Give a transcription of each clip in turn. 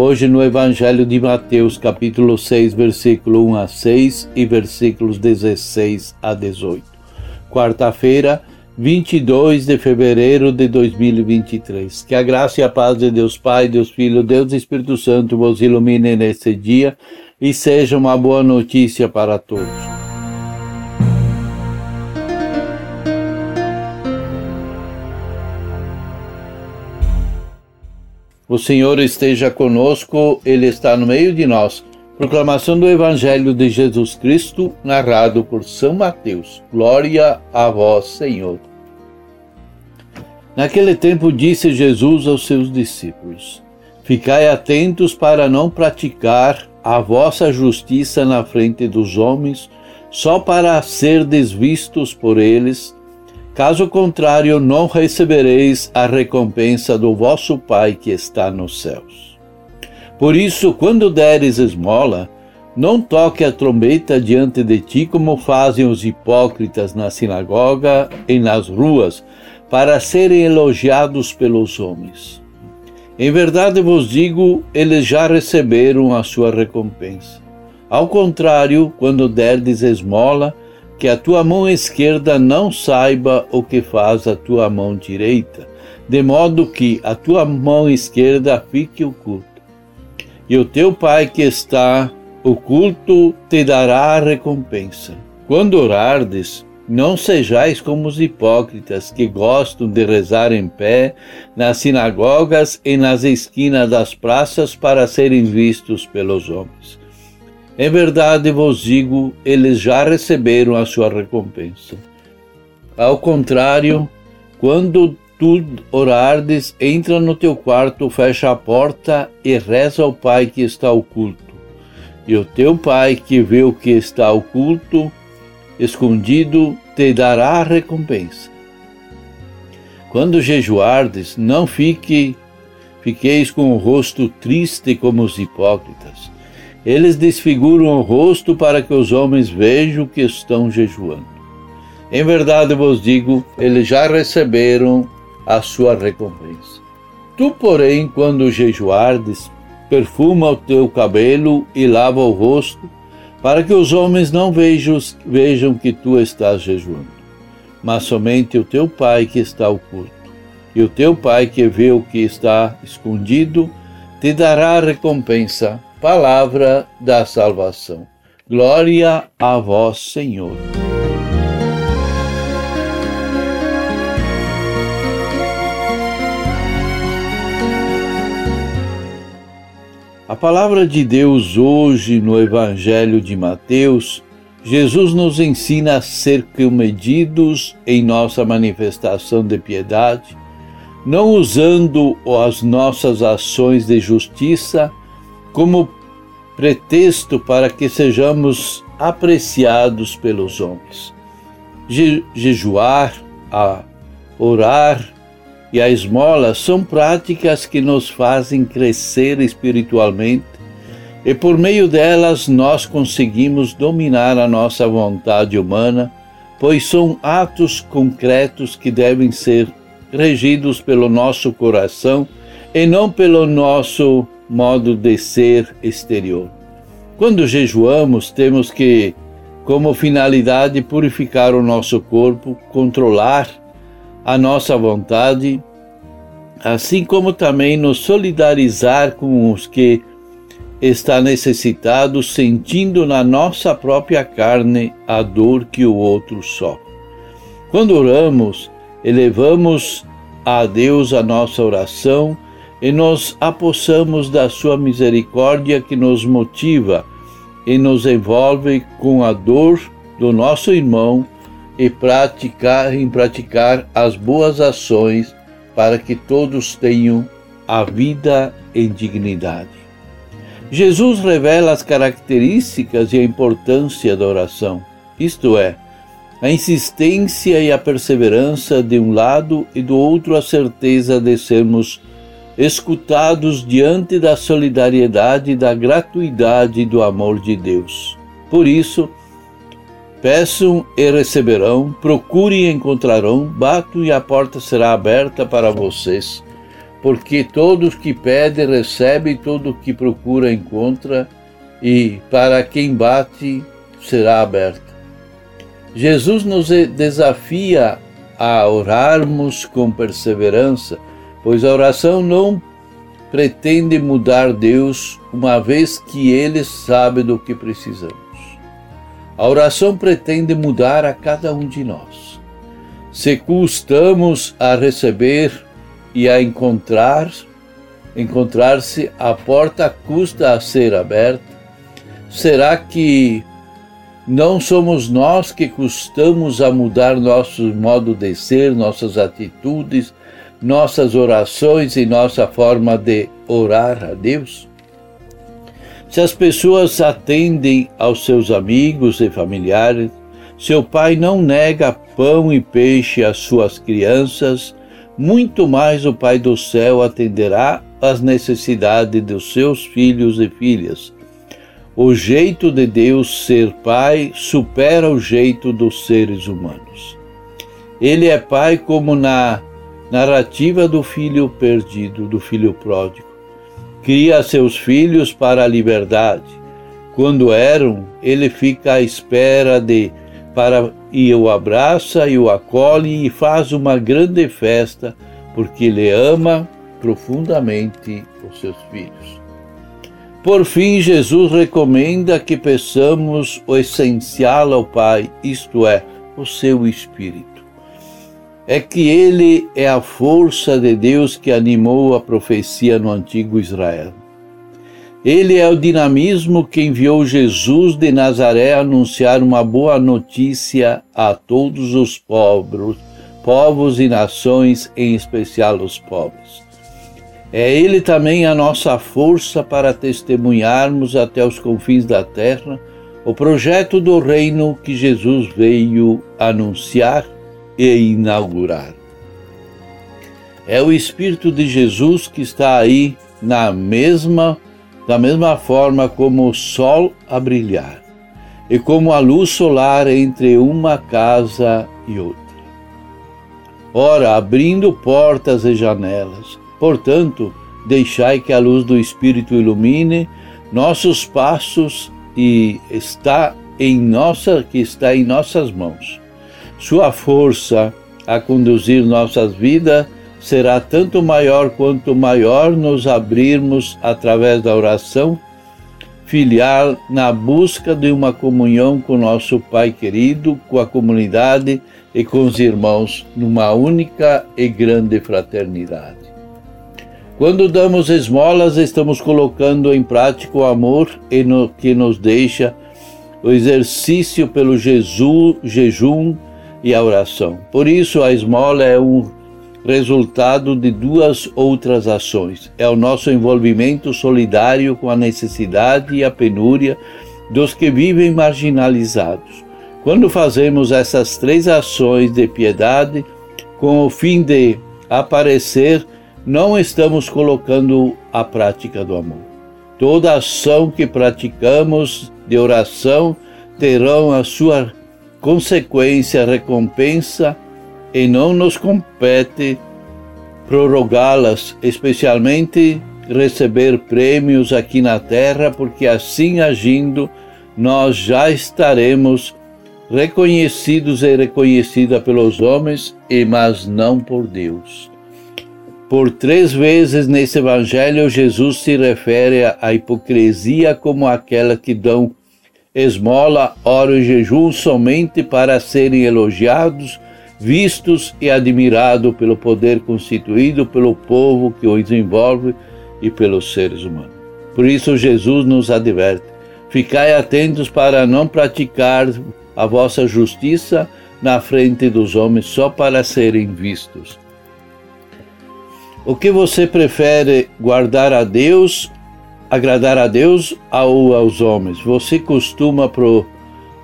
Hoje no Evangelho de Mateus, capítulo 6, versículo 1 a 6 e versículos 16 a 18. Quarta-feira, 22 de fevereiro de 2023. Que a graça e a paz de Deus Pai, Deus Filho, Deus Espírito Santo vos ilumine nesse dia e seja uma boa notícia para todos. O Senhor esteja conosco, Ele está no meio de nós. Proclamação do Evangelho de Jesus Cristo, narrado por São Mateus. Glória a vós, Senhor. Naquele tempo disse Jesus aos seus discípulos: Ficai atentos para não praticar a vossa justiça na frente dos homens, só para ser desvistos por eles Caso contrário, não recebereis a recompensa do vosso Pai que está nos céus. Por isso, quando deres esmola, não toque a trombeta diante de ti, como fazem os hipócritas na sinagoga e nas ruas, para serem elogiados pelos homens. Em verdade vos digo, eles já receberam a sua recompensa. Ao contrário, quando derdes esmola, que a tua mão esquerda não saiba o que faz a tua mão direita, de modo que a tua mão esquerda fique oculta. E o teu Pai que está oculto te dará a recompensa. Quando orardes, não sejais como os hipócritas que gostam de rezar em pé nas sinagogas e nas esquinas das praças para serem vistos pelos homens. Em verdade vos digo, eles já receberam a sua recompensa. Ao contrário, quando tu orardes, entra no teu quarto, fecha a porta e reza ao Pai que está oculto. E o teu Pai que vê o que está oculto, escondido, te dará a recompensa. Quando jejuardes, não fique, fiqueis com o rosto triste como os hipócritas eles desfiguram o rosto para que os homens vejam que estão jejuando. Em verdade vos digo, eles já receberam a sua recompensa. Tu, porém, quando jejuardes, perfuma o teu cabelo e lava o rosto, para que os homens não vejam, vejam que tu estás jejuando, mas somente o teu Pai que está oculto. E o teu Pai que vê o que está escondido, te dará a recompensa Palavra da salvação. Glória a vós, Senhor. A palavra de Deus hoje no Evangelho de Mateus, Jesus nos ensina a ser comedidos em nossa manifestação de piedade, não usando as nossas ações de justiça como pretexto para que sejamos apreciados pelos homens. Je jejuar, a orar e a esmola são práticas que nos fazem crescer espiritualmente e por meio delas nós conseguimos dominar a nossa vontade humana, pois são atos concretos que devem ser regidos pelo nosso coração e não pelo nosso modo de ser exterior. Quando jejuamos, temos que, como finalidade, purificar o nosso corpo, controlar a nossa vontade, assim como também nos solidarizar com os que está necessitado, sentindo na nossa própria carne a dor que o outro sofre. Quando oramos, elevamos a Deus a nossa oração e nos apossamos da Sua misericórdia que nos motiva e nos envolve com a dor do nosso irmão e praticar, em praticar as boas ações para que todos tenham a vida em dignidade. Jesus revela as características e a importância da oração, isto é, a insistência e a perseverança de um lado e do outro a certeza de sermos escutados diante da solidariedade da gratuidade do amor de Deus. Por isso, peçam e receberão, procurem e encontrarão, batam e a porta será aberta para vocês. Porque todos que pedem recebem, todo que procura encontra, e para quem bate será aberta. Jesus nos desafia a orarmos com perseverança, pois a oração não pretende mudar Deus, uma vez que Ele sabe do que precisamos. A oração pretende mudar a cada um de nós. Se custamos a receber e a encontrar, encontrar-se, a porta custa a ser aberta, será que não somos nós que custamos a mudar nosso modo de ser, nossas atitudes, nossas orações e nossa forma de orar a Deus? Se as pessoas atendem aos seus amigos e familiares, seu pai não nega pão e peixe às suas crianças, muito mais o Pai do céu atenderá às necessidades dos seus filhos e filhas o jeito de Deus ser Pai supera o jeito dos seres humanos. Ele é Pai como na narrativa do filho perdido, do filho pródigo. Cria seus filhos para a liberdade. Quando eram, ele fica à espera de para e o abraça e o acolhe e faz uma grande festa, porque ele ama profundamente os seus filhos. Por fim, Jesus recomenda que peçamos o essencial ao Pai, isto é, o seu Espírito. É que ele é a força de Deus que animou a profecia no antigo Israel. Ele é o dinamismo que enviou Jesus de Nazaré a anunciar uma boa notícia a todos os pobres, povos e nações, em especial os pobres. É Ele também a nossa força para testemunharmos até os confins da terra o projeto do reino que Jesus veio anunciar e inaugurar. É o Espírito de Jesus que está aí na mesma, da mesma forma como o sol a brilhar e como a luz solar entre uma casa e outra. Ora, abrindo portas e janelas, Portanto, deixai que a luz do Espírito ilumine nossos passos e está em nossa que está em nossas mãos. Sua força a conduzir nossas vidas será tanto maior quanto maior nos abrirmos através da oração filial na busca de uma comunhão com nosso Pai querido, com a comunidade e com os irmãos numa única e grande fraternidade. Quando damos esmolas, estamos colocando em prática o amor que nos deixa o exercício pelo Jesus, jejum e a oração. Por isso, a esmola é um resultado de duas outras ações. É o nosso envolvimento solidário com a necessidade e a penúria dos que vivem marginalizados. Quando fazemos essas três ações de piedade, com o fim de aparecer não estamos colocando a prática do amor. Toda ação que praticamos de oração terão a sua consequência, recompensa, e não nos compete prorrogá-las, especialmente receber prêmios aqui na terra, porque assim agindo, nós já estaremos reconhecidos e reconhecida pelos homens, e mas não por Deus. Por três vezes nesse evangelho, Jesus se refere à hipocrisia como aquela que dão esmola, oro e jejum somente para serem elogiados, vistos e admirados pelo poder constituído pelo povo que os envolve e pelos seres humanos. Por isso, Jesus nos adverte: ficai atentos para não praticar a vossa justiça na frente dos homens só para serem vistos o que você prefere guardar a Deus agradar a Deus ou aos homens? Você costuma pro,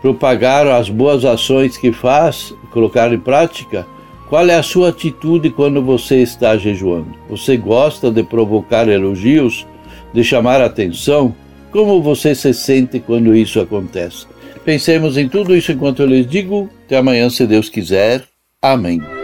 propagar as boas ações que faz, colocar em prática? Qual é a sua atitude quando você está jejuando? Você gosta de provocar elogios, de chamar atenção? Como você se sente quando isso acontece? Pensemos em tudo isso enquanto eu lhes digo. Até amanhã, se Deus quiser. Amém.